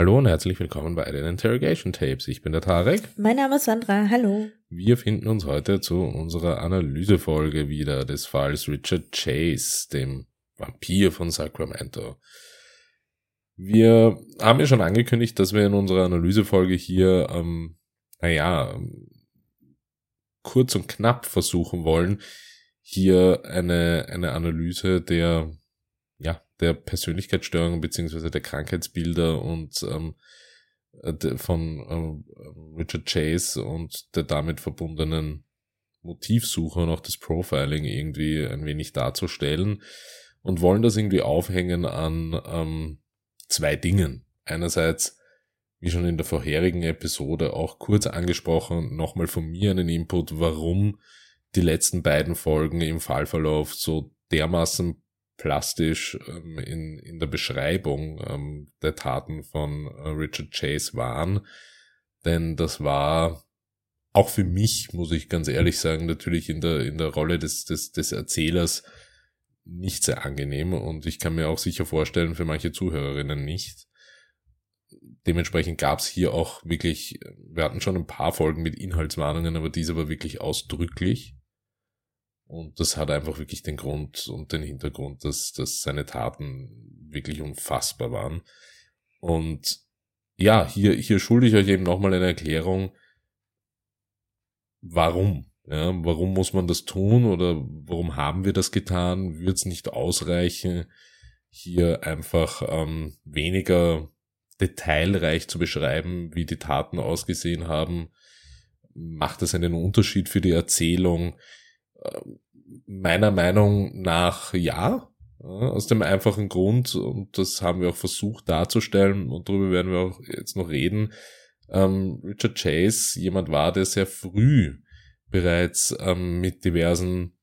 Hallo und herzlich willkommen bei den Interrogation Tapes. Ich bin der Tarek. Mein Name ist Sandra. Hallo. Wir finden uns heute zu unserer Analysefolge wieder des Falls Richard Chase, dem Vampir von Sacramento. Wir haben ja schon angekündigt, dass wir in unserer Analysefolge hier, ähm, naja, ähm, kurz und knapp versuchen wollen, hier eine, eine Analyse der der Persönlichkeitsstörungen beziehungsweise der Krankheitsbilder und ähm, von ähm, Richard Chase und der damit verbundenen Motivsuche und auch das Profiling irgendwie ein wenig darzustellen und wollen das irgendwie aufhängen an ähm, zwei Dingen. Einerseits, wie schon in der vorherigen Episode auch kurz angesprochen, nochmal von mir einen Input, warum die letzten beiden Folgen im Fallverlauf so dermaßen plastisch ähm, in, in der Beschreibung ähm, der Taten von äh, Richard Chase waren. Denn das war auch für mich, muss ich ganz ehrlich sagen, natürlich in der, in der Rolle des, des, des Erzählers nicht sehr angenehm und ich kann mir auch sicher vorstellen, für manche Zuhörerinnen nicht. Dementsprechend gab es hier auch wirklich, wir hatten schon ein paar Folgen mit Inhaltswarnungen, aber diese war wirklich ausdrücklich. Und das hat einfach wirklich den Grund und den Hintergrund, dass, dass seine Taten wirklich unfassbar waren. Und ja, hier, hier schulde ich euch eben nochmal eine Erklärung, warum. Ja, warum muss man das tun oder warum haben wir das getan? Wird es nicht ausreichen, hier einfach ähm, weniger detailreich zu beschreiben, wie die Taten ausgesehen haben? Macht es einen Unterschied für die Erzählung? Meiner Meinung nach ja. Aus dem einfachen Grund, und das haben wir auch versucht darzustellen, und darüber werden wir auch jetzt noch reden, ähm, Richard Chase jemand war, der sehr früh bereits ähm, mit diversen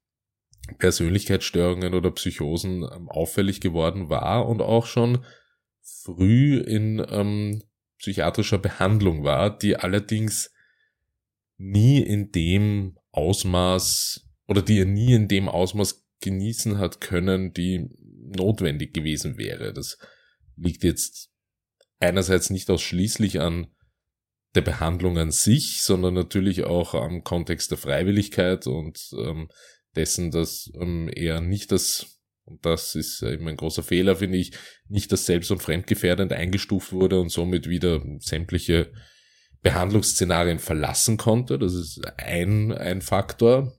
Persönlichkeitsstörungen oder Psychosen ähm, auffällig geworden war und auch schon früh in ähm, psychiatrischer Behandlung war, die allerdings nie in dem Ausmaß oder die er nie in dem Ausmaß genießen hat können, die notwendig gewesen wäre. Das liegt jetzt einerseits nicht ausschließlich an der Behandlung an sich, sondern natürlich auch am Kontext der Freiwilligkeit und ähm, dessen, dass ähm, er nicht das, und das ist eben ein großer Fehler, finde ich, nicht das selbst- und fremdgefährdend eingestuft wurde und somit wieder sämtliche Behandlungsszenarien verlassen konnte. Das ist ein, ein Faktor.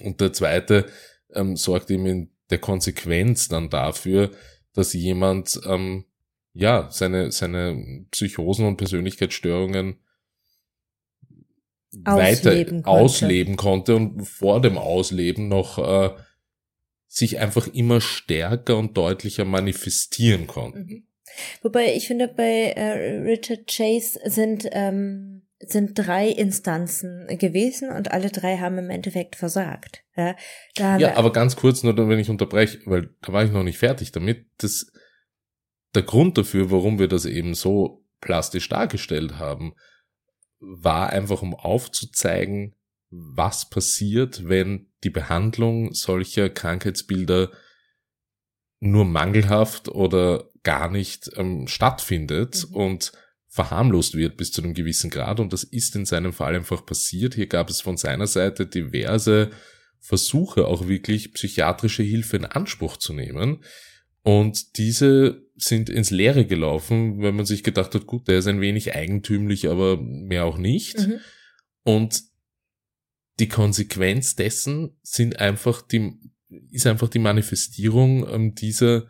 Und der zweite ähm, sorgt eben in der Konsequenz dann dafür, dass jemand ähm, ja seine seine Psychosen und Persönlichkeitsstörungen ausleben weiter konnte. ausleben konnte und vor dem Ausleben noch äh, sich einfach immer stärker und deutlicher manifestieren konnte. Mhm. Wobei ich finde, bei äh, Richard Chase sind ähm, sind drei Instanzen gewesen und alle drei haben im Endeffekt versagt. Ja, ja aber ganz kurz nur, wenn ich unterbreche, weil da war ich noch nicht fertig damit. Das, der Grund dafür, warum wir das eben so plastisch dargestellt haben, war einfach, um aufzuzeigen, was passiert, wenn die Behandlung solcher Krankheitsbilder nur mangelhaft oder gar nicht ähm, stattfindet mhm. und verharmlost wird bis zu einem gewissen Grad und das ist in seinem Fall einfach passiert. Hier gab es von seiner Seite diverse Versuche, auch wirklich psychiatrische Hilfe in Anspruch zu nehmen. Und diese sind ins Leere gelaufen, wenn man sich gedacht hat, gut, der ist ein wenig eigentümlich, aber mehr auch nicht. Mhm. Und die Konsequenz dessen sind einfach die, ist einfach die Manifestierung ähm, dieser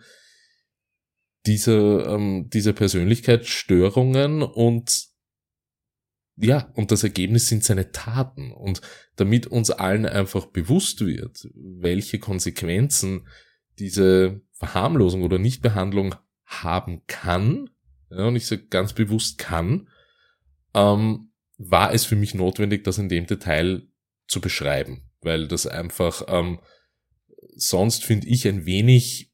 diese, ähm, diese Persönlichkeitsstörungen und ja, und das Ergebnis sind seine Taten. Und damit uns allen einfach bewusst wird, welche Konsequenzen diese Verharmlosung oder Nichtbehandlung haben kann, ja, und ich sage ganz bewusst kann, ähm, war es für mich notwendig, das in dem Detail zu beschreiben, weil das einfach ähm, sonst finde ich ein wenig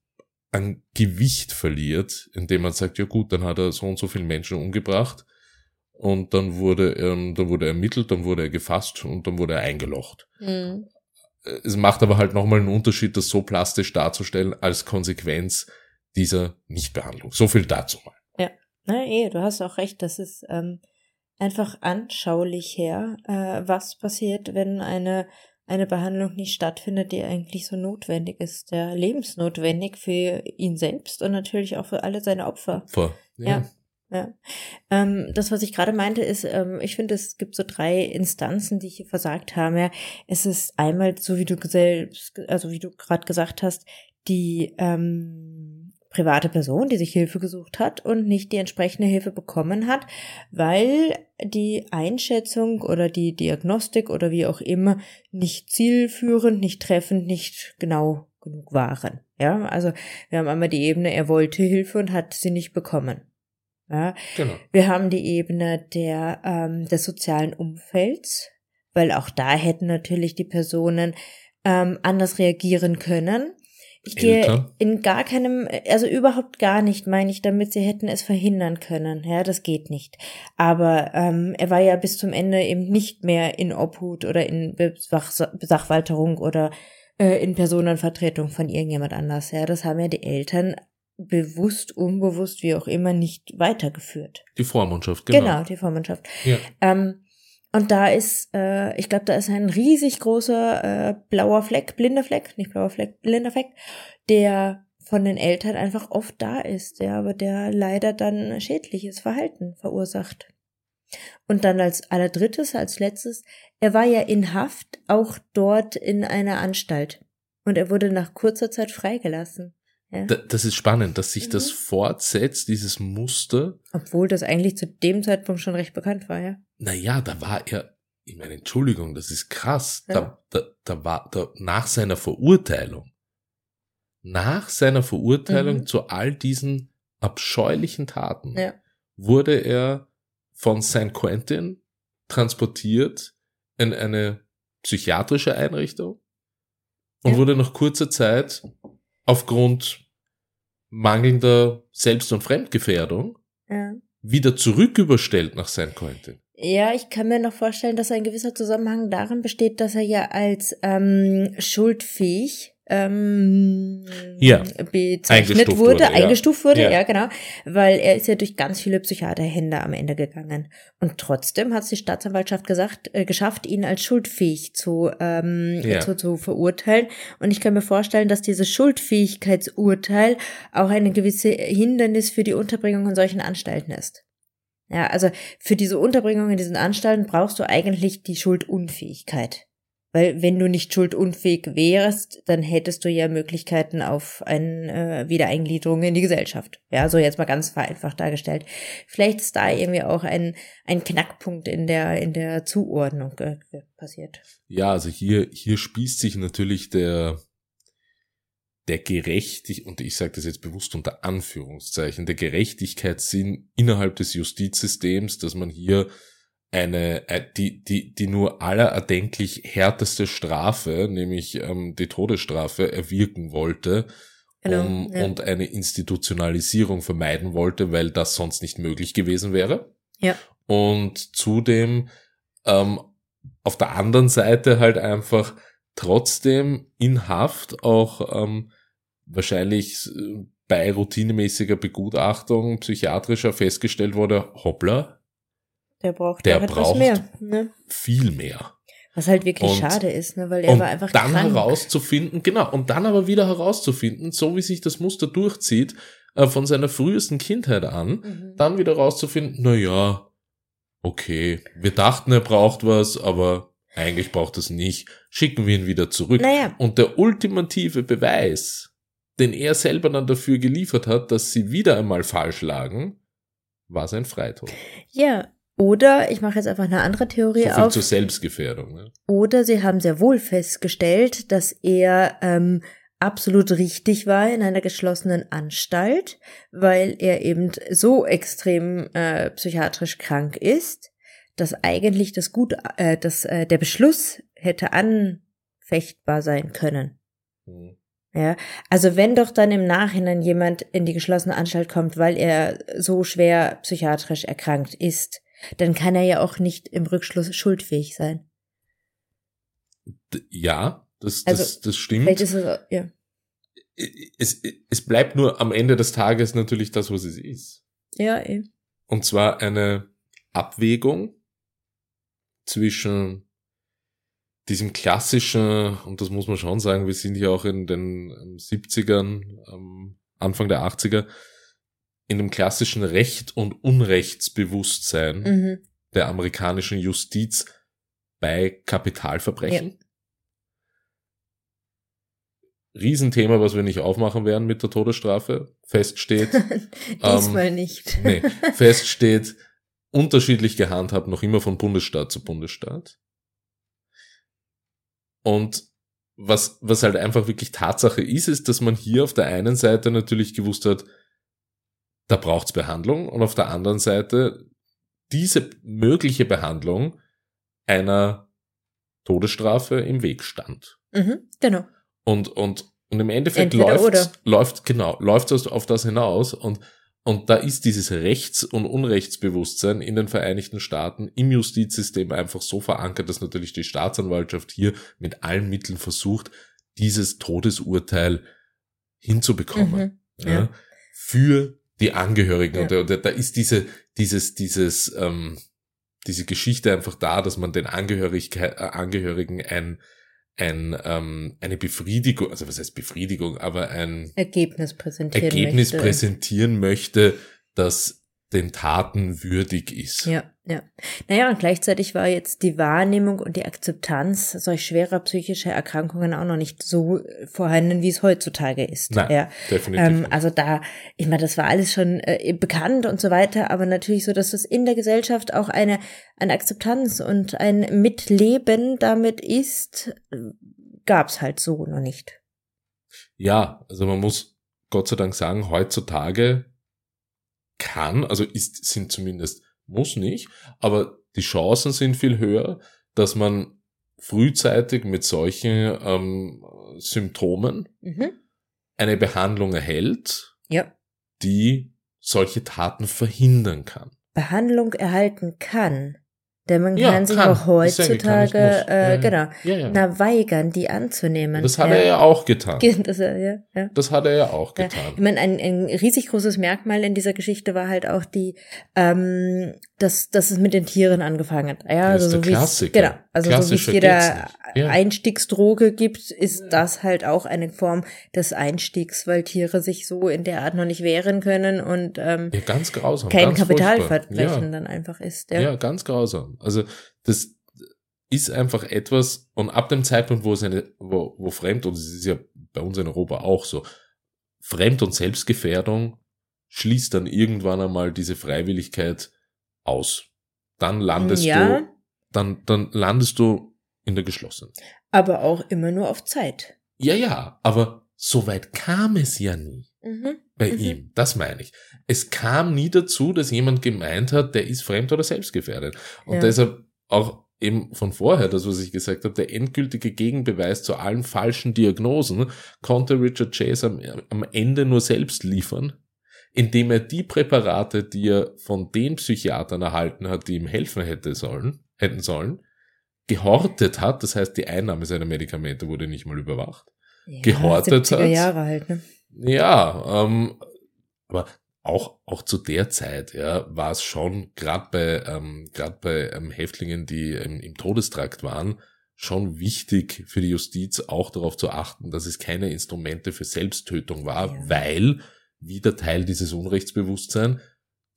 an Gewicht verliert, indem man sagt, ja gut, dann hat er so und so viele Menschen umgebracht und dann wurde, ähm, dann wurde er ermittelt, dann wurde er gefasst und dann wurde er eingelocht. Mhm. Es macht aber halt nochmal einen Unterschied, das so plastisch darzustellen als Konsequenz dieser Nichtbehandlung. So viel dazu mal. Ja, Na eh, du hast auch recht, das ist ähm, einfach anschaulich her, äh, was passiert, wenn eine eine Behandlung nicht stattfindet, die eigentlich so notwendig ist, der lebensnotwendig für ihn selbst und natürlich auch für alle seine Opfer. Opfer, ja. ja. Ja. Ähm, das, was ich gerade meinte, ist, ähm, ich finde, es gibt so drei Instanzen, die hier versagt haben. Ja. Es ist einmal, so wie du selbst, also wie du gerade gesagt hast, die ähm, private Person, die sich Hilfe gesucht hat und nicht die entsprechende Hilfe bekommen hat, weil die Einschätzung oder die Diagnostik oder wie auch immer nicht zielführend, nicht treffend, nicht genau genug waren. Ja, also wir haben einmal die Ebene, er wollte Hilfe und hat sie nicht bekommen. Ja? Genau. Wir haben die Ebene der, ähm, des sozialen Umfelds, weil auch da hätten natürlich die Personen ähm, anders reagieren können. Ich gehe in gar keinem, also überhaupt gar nicht, meine ich, damit sie hätten es verhindern können. Ja, das geht nicht. Aber ähm, er war ja bis zum Ende eben nicht mehr in Obhut oder in Sach Sachwalterung oder äh, in Personenvertretung von irgendjemand anders. Ja, das haben ja die Eltern bewusst, unbewusst, wie auch immer, nicht weitergeführt. Die Vormundschaft, genau. Genau, die Vormundschaft. Ja. Ähm, und da ist, äh, ich glaube, da ist ein riesig großer äh, blauer Fleck, blinder Fleck, nicht blauer Fleck, blinder Fleck, der von den Eltern einfach oft da ist, ja, aber der leider dann schädliches Verhalten verursacht. Und dann als allerdrittes, als letztes, er war ja in Haft, auch dort in einer Anstalt. Und er wurde nach kurzer Zeit freigelassen. Ja. Das ist spannend, dass sich mhm. das fortsetzt, dieses Muster. Obwohl das eigentlich zu dem Zeitpunkt schon recht bekannt war, ja. Naja, da war er, ich meine, Entschuldigung, das ist krass. Ja. Da, da, da war, da, nach seiner Verurteilung, nach seiner Verurteilung mhm. zu all diesen abscheulichen Taten, ja. wurde er von San Quentin transportiert in eine psychiatrische Einrichtung und ja. wurde nach kurzer Zeit aufgrund mangelnder Selbst- und Fremdgefährdung ja. wieder zurücküberstellt nach San Quentin. Ja, ich kann mir noch vorstellen, dass ein gewisser Zusammenhang darin besteht, dass er ja als ähm, schuldfähig ähm, ja, bezeichnet eingestuft wurde, wurde eingestuft wurde, ja. ja. genau, weil er ist ja durch ganz viele Psychiaterhände am Ende gegangen. Und trotzdem hat es die Staatsanwaltschaft gesagt, äh, geschafft, ihn als schuldfähig zu, ähm, ja. zu, zu verurteilen. Und ich kann mir vorstellen, dass dieses Schuldfähigkeitsurteil auch eine gewisse Hindernis für die Unterbringung in solchen Anstalten ist. Ja, also für diese Unterbringung in diesen Anstalten brauchst du eigentlich die Schuldunfähigkeit. Weil wenn du nicht schuldunfähig wärst, dann hättest du ja Möglichkeiten auf eine äh, Wiedereingliederung in die Gesellschaft. Ja, so jetzt mal ganz vereinfacht dargestellt. Vielleicht ist da irgendwie auch ein, ein Knackpunkt in der, in der Zuordnung äh, passiert. Ja, also hier, hier spießt sich natürlich der, der Gerechtig, und ich sage das jetzt bewusst unter Anführungszeichen, der Gerechtigkeitssinn innerhalb des Justizsystems, dass man hier eine, äh, die, die, die nur aller erdenklich härteste Strafe, nämlich ähm, die Todesstrafe, erwirken wollte genau, um, ja. und eine Institutionalisierung vermeiden wollte, weil das sonst nicht möglich gewesen wäre. Ja. Und zudem ähm, auf der anderen Seite halt einfach trotzdem in Haft auch ähm, wahrscheinlich äh, bei routinemäßiger Begutachtung psychiatrischer festgestellt wurde, hoppla, der braucht, der der braucht mehr, ne? viel mehr. Was halt wirklich und, schade ist, ne? weil er war einfach dann krank. herauszufinden, genau, und dann aber wieder herauszufinden, so wie sich das Muster durchzieht, äh, von seiner frühesten Kindheit an, mhm. dann wieder herauszufinden, na ja, okay, wir dachten, er braucht was, aber eigentlich braucht es nicht, schicken wir ihn wieder zurück. Naja. Und der ultimative Beweis, den er selber dann dafür geliefert hat, dass sie wieder einmal falsch lagen, war sein Freitod. Ja, oder ich mache jetzt einfach eine andere Theorie so viel auf. zur Selbstgefährdung. Ne? Oder sie haben sehr wohl festgestellt, dass er ähm, absolut richtig war in einer geschlossenen Anstalt, weil er eben so extrem äh, psychiatrisch krank ist, dass eigentlich das gut, äh, dass äh, der Beschluss hätte anfechtbar sein können. Hm. Ja, also wenn doch dann im Nachhinein jemand in die geschlossene Anstalt kommt, weil er so schwer psychiatrisch erkrankt ist, dann kann er ja auch nicht im Rückschluss schuldfähig sein. Ja, das, das, also, das stimmt. Vielleicht ist es, ja. Es, es bleibt nur am Ende des Tages natürlich das, was es ist. Ja, eh. Und zwar eine Abwägung zwischen diesem klassischen, und das muss man schon sagen, wir sind ja auch in den 70ern, ähm, Anfang der 80er, in dem klassischen Recht- und Unrechtsbewusstsein mhm. der amerikanischen Justiz bei Kapitalverbrechen. Ja. Riesenthema, was wir nicht aufmachen werden mit der Todesstrafe. Feststeht. Diesmal ähm, nicht. nee, feststeht, unterschiedlich gehandhabt, noch immer von Bundesstaat zu Bundesstaat. Und was, was halt einfach wirklich Tatsache ist, ist, dass man hier auf der einen Seite natürlich gewusst hat, da braucht's Behandlung und auf der anderen Seite diese mögliche Behandlung einer Todesstrafe im Weg stand. Mhm, genau. Und, und, und im Endeffekt läuft, läuft, genau, läuft das auf das hinaus und, und da ist dieses Rechts- und Unrechtsbewusstsein in den Vereinigten Staaten im Justizsystem einfach so verankert, dass natürlich die Staatsanwaltschaft hier mit allen Mitteln versucht, dieses Todesurteil hinzubekommen. Mhm, ja. Ja, für die Angehörigen. Ja. Und da, da ist diese, dieses, dieses, ähm, diese Geschichte einfach da, dass man den Angehörigkeit, äh, Angehörigen ein, ein, ähm, eine Befriedigung, also was heißt Befriedigung, aber ein Ergebnis präsentieren Ergebnis möchte. präsentieren möchte, das den Taten würdig ist. Ja, ja. Naja, und gleichzeitig war jetzt die Wahrnehmung und die Akzeptanz solch schwerer psychischer Erkrankungen auch noch nicht so vorhanden, wie es heutzutage ist. Nein, ja. definitiv. Ähm, also da, ich meine, das war alles schon äh, bekannt und so weiter, aber natürlich so, dass das in der Gesellschaft auch eine, eine Akzeptanz und ein Mitleben damit ist, gab's halt so noch nicht. Ja, also man muss Gott sei Dank sagen, heutzutage kann, also ist, sind zumindest, muss nicht, aber die Chancen sind viel höher, dass man frühzeitig mit solchen ähm, Symptomen mhm. eine Behandlung erhält, ja. die solche Taten verhindern kann. Behandlung erhalten kann. Denn man ja, kann sich kann. auch heutzutage, ja, äh, ja, genau, na weigern, die anzunehmen. Das hat er ja auch getan. Das, ja. das hat er ja auch getan. Ich meine, ein, ein riesig großes Merkmal in dieser Geschichte war halt auch die, ähm, dass, dass es mit den Tieren angefangen hat. Ja, also der Klassiker. Genau, also so wie es jeder Einstiegsdroge gibt, ist das halt auch eine Form des Einstiegs, weil Tiere sich so in der Art noch nicht wehren können und ähm, ja, ganz grausam, kein Kapitalverbrechen dann einfach ist. Ja. ja, ganz grausam. Also das ist einfach etwas, und ab dem Zeitpunkt, wo es eine, wo, wo Fremd, und es ist ja bei uns in Europa auch so, Fremd- und Selbstgefährdung schließt dann irgendwann einmal diese Freiwilligkeit aus. Dann landest ja. du, dann, dann landest du in der geschlossenen. Aber auch immer nur auf Zeit. Ja, ja, aber so weit kam es ja nie. Mhm. Bei mhm. ihm, das meine ich. Es kam nie dazu, dass jemand gemeint hat, der ist fremd oder selbstgefährdet. Und ja. deshalb auch eben von vorher, das was ich gesagt habe, der endgültige Gegenbeweis zu allen falschen Diagnosen konnte Richard Chase am, am Ende nur selbst liefern, indem er die Präparate, die er von den Psychiatern erhalten hat, die ihm helfen hätte sollen, hätten sollen, gehortet hat. Das heißt, die Einnahme seiner Medikamente wurde nicht mal überwacht. Ja, gehortet hat. Jahre halt, ne? Ja, ähm, aber auch, auch zu der Zeit, ja, war es schon, gerade bei, ähm, grad bei ähm, Häftlingen, die ähm, im Todestrakt waren, schon wichtig für die Justiz auch darauf zu achten, dass es keine Instrumente für Selbsttötung war, ja. weil wieder Teil dieses Unrechtsbewusstsein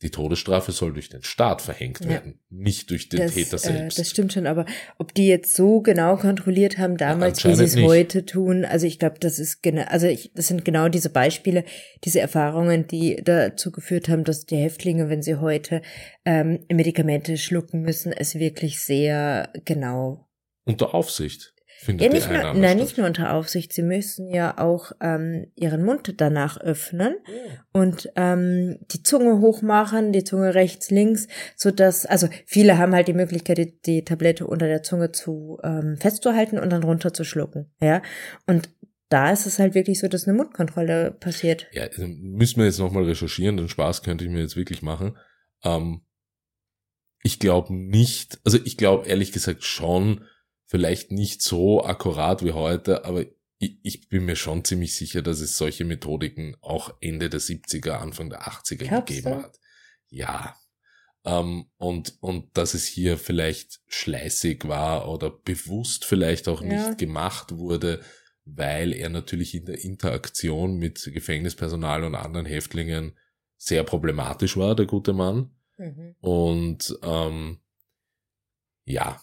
die Todesstrafe soll durch den Staat verhängt ja. werden, nicht durch den das, Täter äh, selbst. Äh, das stimmt schon, aber ob die jetzt so genau kontrolliert haben damals, wie sie es heute tun, also ich glaube, das ist genau, also ich, das sind genau diese Beispiele, diese Erfahrungen, die dazu geführt haben, dass die Häftlinge, wenn sie heute ähm, Medikamente schlucken müssen, es wirklich sehr genau unter Aufsicht findet ja, nicht nur, nein, nicht nur unter Aufsicht. Sie müssen ja auch ähm, ihren Mund danach öffnen ja. und ähm, die Zunge hochmachen, die Zunge rechts, links, so dass also viele haben halt die Möglichkeit, die, die Tablette unter der Zunge zu ähm, festzuhalten und dann runterzuschlucken. Ja, und da ist es halt wirklich so, dass eine Mundkontrolle passiert. Ja, also müssen wir jetzt nochmal recherchieren, den Spaß könnte ich mir jetzt wirklich machen. Ähm, ich glaube nicht, also ich glaube ehrlich gesagt schon, vielleicht nicht so akkurat wie heute, aber ich, ich bin mir schon ziemlich sicher, dass es solche Methodiken auch Ende der 70er, Anfang der 80er Glaubst gegeben du? hat. Ja. Ähm, und, und dass es hier vielleicht schleißig war oder bewusst vielleicht auch nicht Ja. gemacht wurde, weil er natürlich in der Interaktion mit Gefängnispersonal und anderen Häftlingen sehr problematisch war, der gute Mann. Mhm. Und ähm, ja,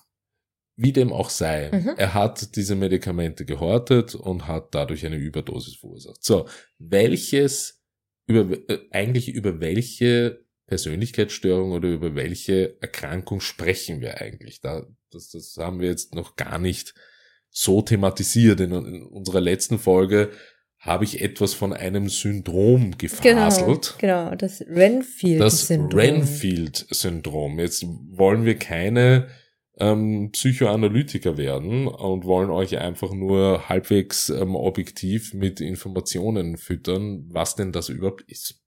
wie dem auch sei, Mhm. er hat diese Medikamente gehortet und hat dadurch eine Überdosis verursacht. So, welches, über, äh, eigentlich über welche Persönlichkeitsstörung oder über welche Erkrankung sprechen wir eigentlich? Da, das, das haben wir jetzt noch gar nicht so thematisiert. In, in unserer letzten Folge habe ich etwas von einem Syndrom Genau, gefaselt. genau, das Renfield-Syndrom. Das Renfield-Syndrom. Jetzt wollen wir keine ähm, Psychoanalytiker werden und wollen euch einfach nur halbwegs ähm, objektiv mit Informationen füttern, was denn das überhaupt ist.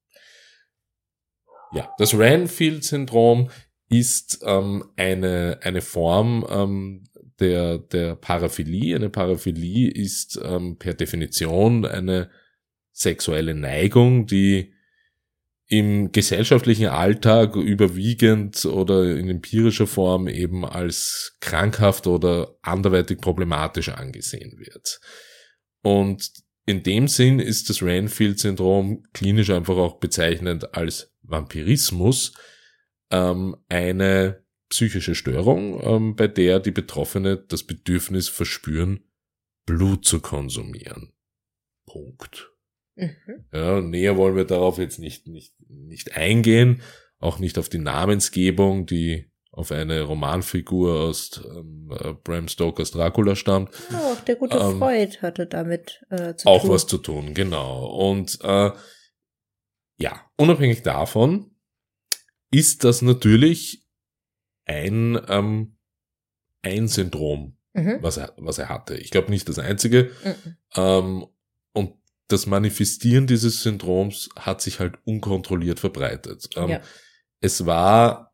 Ja, das Renfield-Syndrom ist ähm, eine, eine Form ähm, der, der Paraphilie. Eine Paraphilie ist ähm, per Definition eine sexuelle Neigung, die im gesellschaftlichen Alltag überwiegend oder in empirischer Form eben als krankhaft oder anderweitig problematisch angesehen wird. Und in dem Sinn ist das Renfield-Syndrom klinisch einfach auch bezeichnend als Vampirismus ähm, eine psychische Störung, ähm, bei der die Betroffene das Bedürfnis verspüren, Blut zu konsumieren. Punkt. Mhm. Ja, näher wollen wir darauf jetzt nicht, nicht, nicht eingehen, auch nicht auf die Namensgebung, die auf eine Romanfigur aus ähm, äh, Bram Stokers Dracula stammt. Ja, auch der gute Ähm, Freud hatte damit äh, zu auch tun. was zu tun, genau. Und äh, ja, unabhängig davon ist das natürlich ein, ähm, ein Syndrom, Mhm. was er, was er hatte. Ich glaube nicht das einzige. Mhm. Ähm, das Manifestieren dieses Syndroms hat sich halt unkontrolliert verbreitet. Ähm, Ja. Es war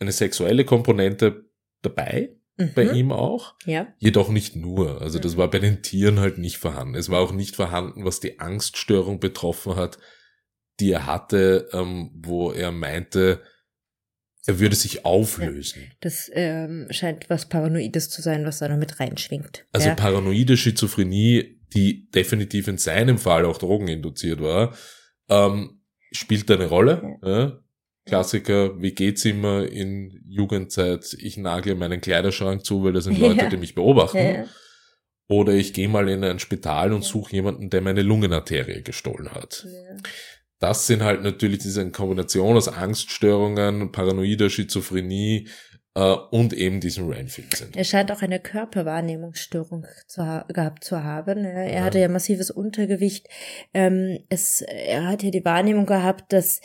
eine sexuelle Komponente dabei, bei Mhm. ihm auch, Ja. jedoch nicht nur. Also das Mhm. war bei den Tieren halt nicht vorhanden. Es war auch nicht vorhanden, was die Angststörung betroffen hat, die er hatte, ähm, wo er meinte, er würde sich auflösen. Das ähm, scheint was Paranoides zu sein, was da noch mit reinschwingt. Also ja. paranoide Schizophrenie, die definitiv in seinem Fall auch drogeninduziert war, ähm, spielt eine Rolle. Ja. Klassiker, wie geht's immer in Jugendzeit? Ich nagle meinen Kleiderschrank zu, weil das sind Leute, die mich beobachten. Oder ich gehe mal in ein Spital und suche jemanden, der meine Lungenarterie gestohlen hat. Das sind halt natürlich diese Kombination aus Angststörungen, paranoider Schizophrenie äh, und eben diesem Renfield-Syndrom. Er scheint auch eine Körperwahrnehmungsstörung zu ha gehabt zu haben. Ja, er Ja. hatte ja massives Untergewicht. Ähm, es, er hat ja die Wahrnehmung gehabt, dass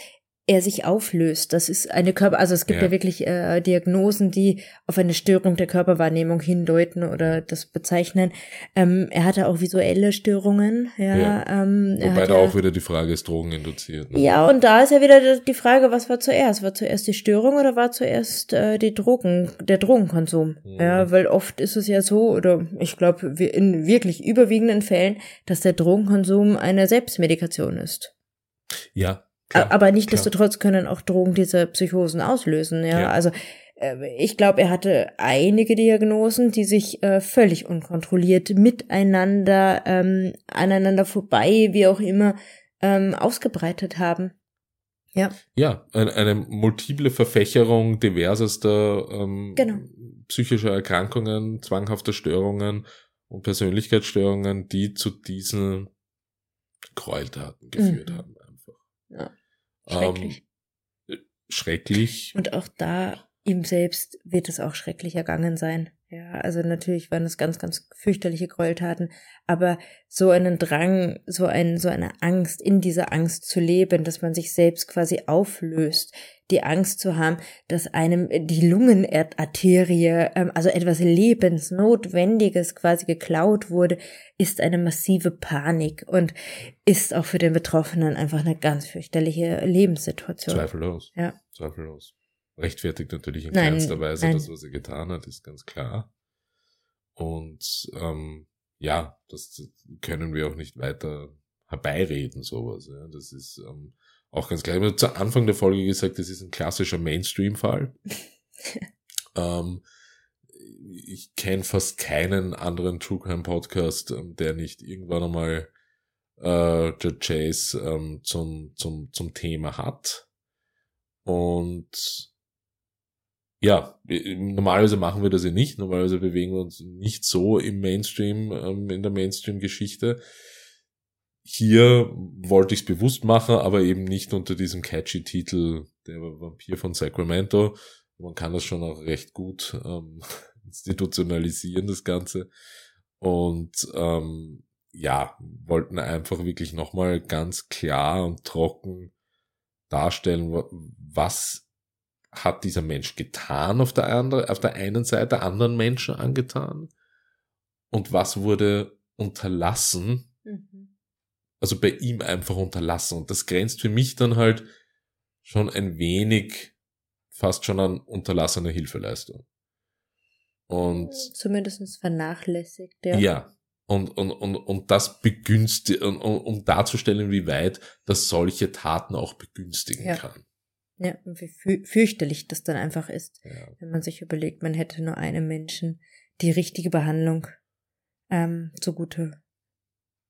er sich auflöst. Das ist eine Körper, also es gibt ja, Ja. wirklich äh, Diagnosen, die auf eine Störung der Körperwahrnehmung hindeuten oder das bezeichnen. Ähm, er hatte auch visuelle Störungen. Ja, Ja. Ähm, Wobei da auch wieder die Frage ist, drogeninduziert. Ne? ja, und da ist ja wieder die Frage, was war zuerst? War zuerst die Störung oder war zuerst äh, die Drogen, der Drogenkonsum? Mhm. Ja, weil oft ist es ja so, oder ich glaube in wirklich überwiegenden Fällen, dass der Drogenkonsum eine Selbstmedikation ist. Ja, klar, Aber nichtsdestotrotz können auch Drogen diese Psychosen auslösen. Ja, Ja. also äh, ich glaube, er hatte einige Diagnosen, die sich äh, völlig unkontrolliert miteinander, ähm, aneinander vorbei, wie auch immer, ähm, ausgebreitet haben. Ja. Ja, eine, eine multiple Verfächerung diversester ähm, Genau. psychischer Erkrankungen, zwanghafter Störungen und Persönlichkeitsstörungen, die zu diesen Gräueltaten geführt Mhm. haben einfach. Ja. Ähm, Schrecklich. schrecklich. Und auch da ihm selbst wird es auch schrecklich ergangen sein. Ja, also natürlich waren es ganz, ganz fürchterliche Gräueltaten, aber so einen Drang, so ein, so eine Angst, in dieser Angst zu leben, dass man sich selbst quasi auflöst, die Angst zu haben, dass einem die Lungenarterie, ähm, also etwas Lebensnotwendiges quasi geklaut wurde, ist eine massive Panik und ist auch für den Betroffenen einfach eine ganz fürchterliche Lebenssituation. Zweifellos. Ja. Zweifellos. Rechtfertigt natürlich in Nein, keinster Weise nein. das, was er getan hat, ist ganz klar. Und ähm, ja, das können wir auch nicht weiter herbeireden, sowas. Ja. Das ist ähm, auch ganz klar. Ich habe zu Anfang der Folge gesagt, das ist ein klassischer Mainstream-Fall. ähm, ich kenne fast keinen anderen True Crime Podcast, ähm, der nicht irgendwann einmal äh, der Chase ähm, zum, zum, zum Thema hat. Und ja, normalerweise machen wir das ja nicht. Normalerweise bewegen wir uns nicht so im Mainstream, ähm, in der Mainstream-Geschichte. Hier wollte ich es bewusst machen, aber eben nicht unter diesem catchy Titel Der Vampir von Sacramento. Man kann das schon auch recht gut ähm, institutionalisieren, das Ganze. Und ähm, ja, wollten einfach wirklich nochmal ganz klar und trocken darstellen, was hat dieser Mensch getan auf der, andere, auf der einen Seite anderen Menschen angetan und was wurde unterlassen, mhm. also bei ihm einfach unterlassen. Und das grenzt für mich dann halt schon ein wenig fast schon an unterlassene Hilfeleistung. Und zumindest vernachlässigt, ja. Ja. Und, und, und, und das begünstigt, um, um darzustellen, wie weit das solche Taten auch begünstigen ja. kann. Ja, und wie fürchterlich das dann einfach ist, ja. wenn man sich überlegt, man hätte nur einem Menschen die richtige Behandlung ähm, zugute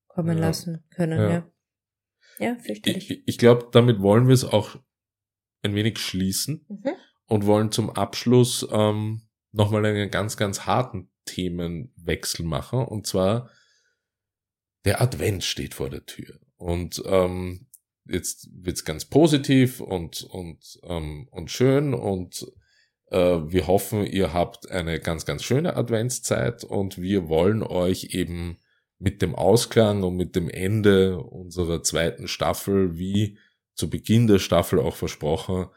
kommen ja. lassen können. Ja, ja, ja fürchterlich. Ich, ich glaube, damit wollen wir es auch ein wenig schließen mhm. und wollen zum Abschluss ähm, nochmal einen ganz, ganz harten Themenwechsel machen. Und zwar, der Advent steht vor der Tür. Und ähm, jetzt wird's ganz positiv und, und, ähm, und schön und äh, wir hoffen, ihr habt eine ganz, ganz schöne Adventszeit und wir wollen euch eben mit dem Ausklang und mit dem Ende unserer zweiten Staffel, wie zu Beginn der Staffel auch versprochen,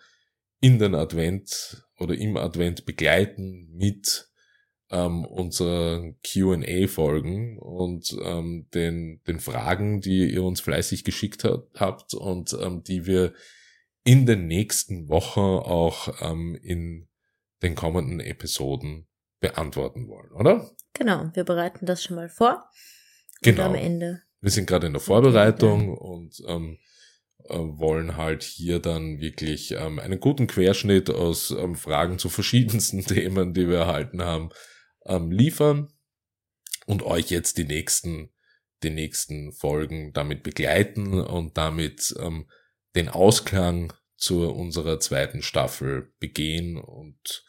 in den Advent oder im Advent begleiten mit ähm, unseren Q&A-Folgen und ähm, den, den Fragen, die ihr uns fleißig geschickt hat, habt und ähm, die wir in den nächsten Wochen auch ähm, in den kommenden Episoden beantworten wollen, oder? Genau, wir bereiten das schon mal vor. Genau. am Ende. Wir sind gerade in der Vorbereitung ja. und ähm, äh, wollen halt hier dann wirklich ähm, einen guten Querschnitt aus ähm, Fragen zu verschiedensten Themen, die wir erhalten haben, ähm, liefern und euch jetzt die nächsten, die nächsten Folgen damit begleiten und damit ähm, den Ausklang zu unserer zweiten Staffel begehen und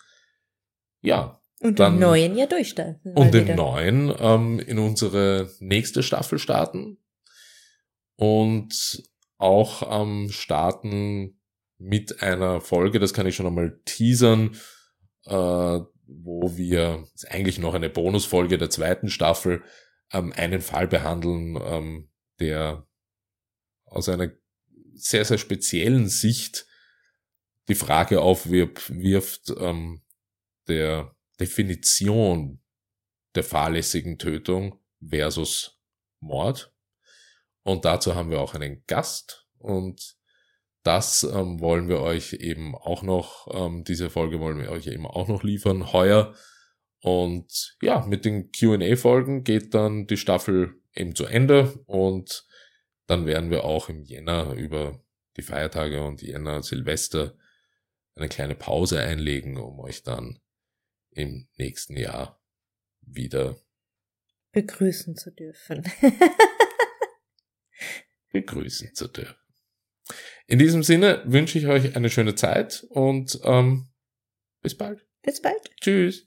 ja. Und dann, den neuen ja durchstarten. Und den neuen ähm, in unsere nächste Staffel starten. Und auch am ähm, Starten mit einer Folge, das kann ich schon einmal teasern, äh, wo wir, ist eigentlich noch eine Bonusfolge der zweiten Staffel, ähm, einen Fall behandeln, ähm, der aus einer sehr, sehr speziellen Sicht die Frage aufwirft, ähm, der Definition der fahrlässigen Tötung versus Mord. Und dazu haben wir auch einen Gast und das ähm, wollen wir euch eben auch noch, ähm, diese Folge wollen wir euch eben auch noch liefern, heuer. Und ja, mit den QA-Folgen geht dann die Staffel eben zu Ende und dann werden wir auch im Jänner über die Feiertage und Jänner Silvester eine kleine Pause einlegen, um euch dann im nächsten Jahr wieder begrüßen zu dürfen. begrüßen zu dürfen. In diesem Sinne wünsche ich euch eine schöne Zeit und ähm, bis bald. Bis bald. Tschüss.